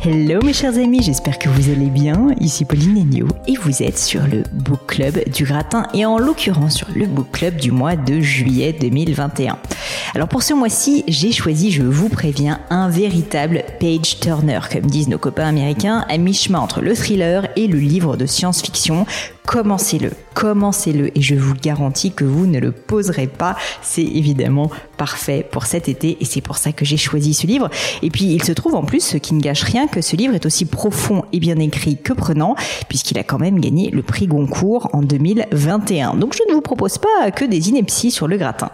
Hello mes chers amis, j'espère que vous allez bien. Ici Pauline Agneau et vous êtes sur le Book Club du Gratin et en l'occurrence sur le Book Club du mois de juillet 2021. Alors pour ce mois-ci, j'ai choisi, je vous préviens, un véritable page turner, comme disent nos copains américains, à mi-chemin entre le thriller et le livre de science-fiction commencez-le, commencez-le et je vous garantis que vous ne le poserez pas. C'est évidemment parfait pour cet été et c'est pour ça que j'ai choisi ce livre. Et puis il se trouve en plus, ce qui ne gâche rien, que ce livre est aussi profond et bien écrit que prenant puisqu'il a quand même gagné le prix Goncourt en 2021. Donc je ne vous propose pas que des inepties sur le gratin.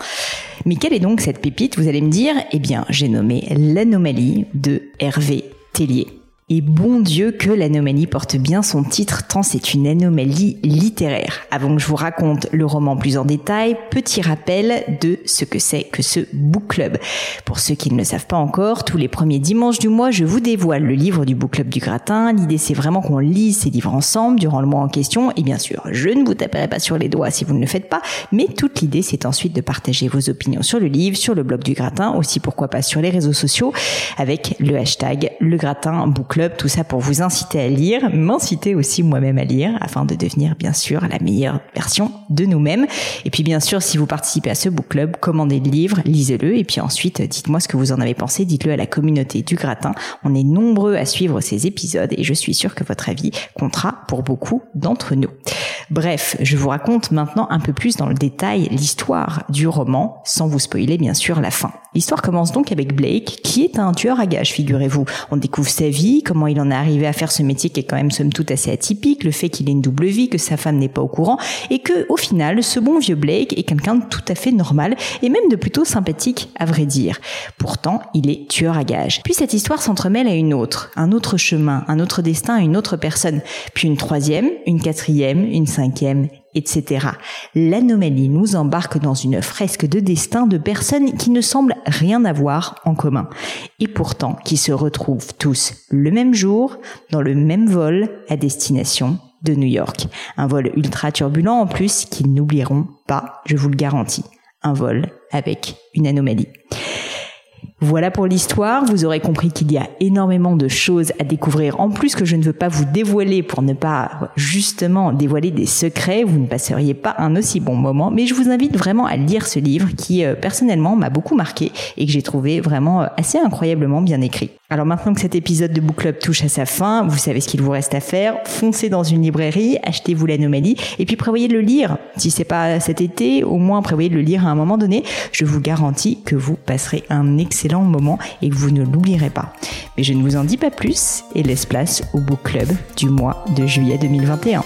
Mais quelle est donc cette pépite, vous allez me dire? Eh bien, j'ai nommé L'anomalie de Hervé Tellier. Et bon Dieu que l'anomalie porte bien son titre tant c'est une anomalie littéraire. Avant que je vous raconte le roman plus en détail, petit rappel de ce que c'est que ce book club. Pour ceux qui ne le savent pas encore, tous les premiers dimanches du mois, je vous dévoile le livre du book club du gratin. L'idée c'est vraiment qu'on lise ces livres ensemble durant le mois en question. Et bien sûr, je ne vous taperai pas sur les doigts si vous ne le faites pas, mais toute l'idée c'est ensuite de partager vos opinions sur le livre, sur le blog du gratin, aussi pourquoi pas sur les réseaux sociaux avec le hashtag le gratin book club, tout ça pour vous inciter à lire, m'inciter aussi moi-même à lire, afin de devenir bien sûr la meilleure version de nous-mêmes. Et puis bien sûr, si vous participez à ce book club, commandez le livre, lisez-le, et puis ensuite dites-moi ce que vous en avez pensé, dites-le à la communauté du gratin. On est nombreux à suivre ces épisodes et je suis sûre que votre avis comptera pour beaucoup d'entre nous. Bref, je vous raconte maintenant un peu plus dans le détail l'histoire du roman, sans vous spoiler bien sûr la fin. L'histoire commence donc avec Blake, qui est un tueur à gages, figurez-vous. On découvre sa vie, comment il en est arrivé à faire ce métier qui est quand même somme toute assez atypique, le fait qu'il ait une double vie, que sa femme n'est pas au courant, et que au final, ce bon vieux Blake est quelqu'un de tout à fait normal et même de plutôt sympathique, à vrai dire. Pourtant, il est tueur à gages. Puis cette histoire s'entremêle à une autre, un autre chemin, un autre destin, une autre personne, puis une troisième, une quatrième, une etc. L'anomalie nous embarque dans une fresque de destin de personnes qui ne semblent rien avoir en commun, et pourtant qui se retrouvent tous le même jour, dans le même vol, à destination de New York. Un vol ultra turbulent en plus qu'ils n'oublieront pas, je vous le garantis. Un vol avec une anomalie. Voilà pour l'histoire. Vous aurez compris qu'il y a énormément de choses à découvrir. En plus que je ne veux pas vous dévoiler pour ne pas justement dévoiler des secrets, vous ne passeriez pas un aussi bon moment. Mais je vous invite vraiment à lire ce livre qui euh, personnellement m'a beaucoup marqué et que j'ai trouvé vraiment euh, assez incroyablement bien écrit. Alors maintenant que cet épisode de Book Club touche à sa fin, vous savez ce qu'il vous reste à faire. Foncez dans une librairie, achetez-vous l'anomalie et puis prévoyez de le lire. Si c'est pas cet été, au moins prévoyez de le lire à un moment donné. Je vous garantis que vous passerez un excellent moment et que vous ne l'oublierez pas. Mais je ne vous en dis pas plus et laisse place au Book Club du mois de juillet 2021.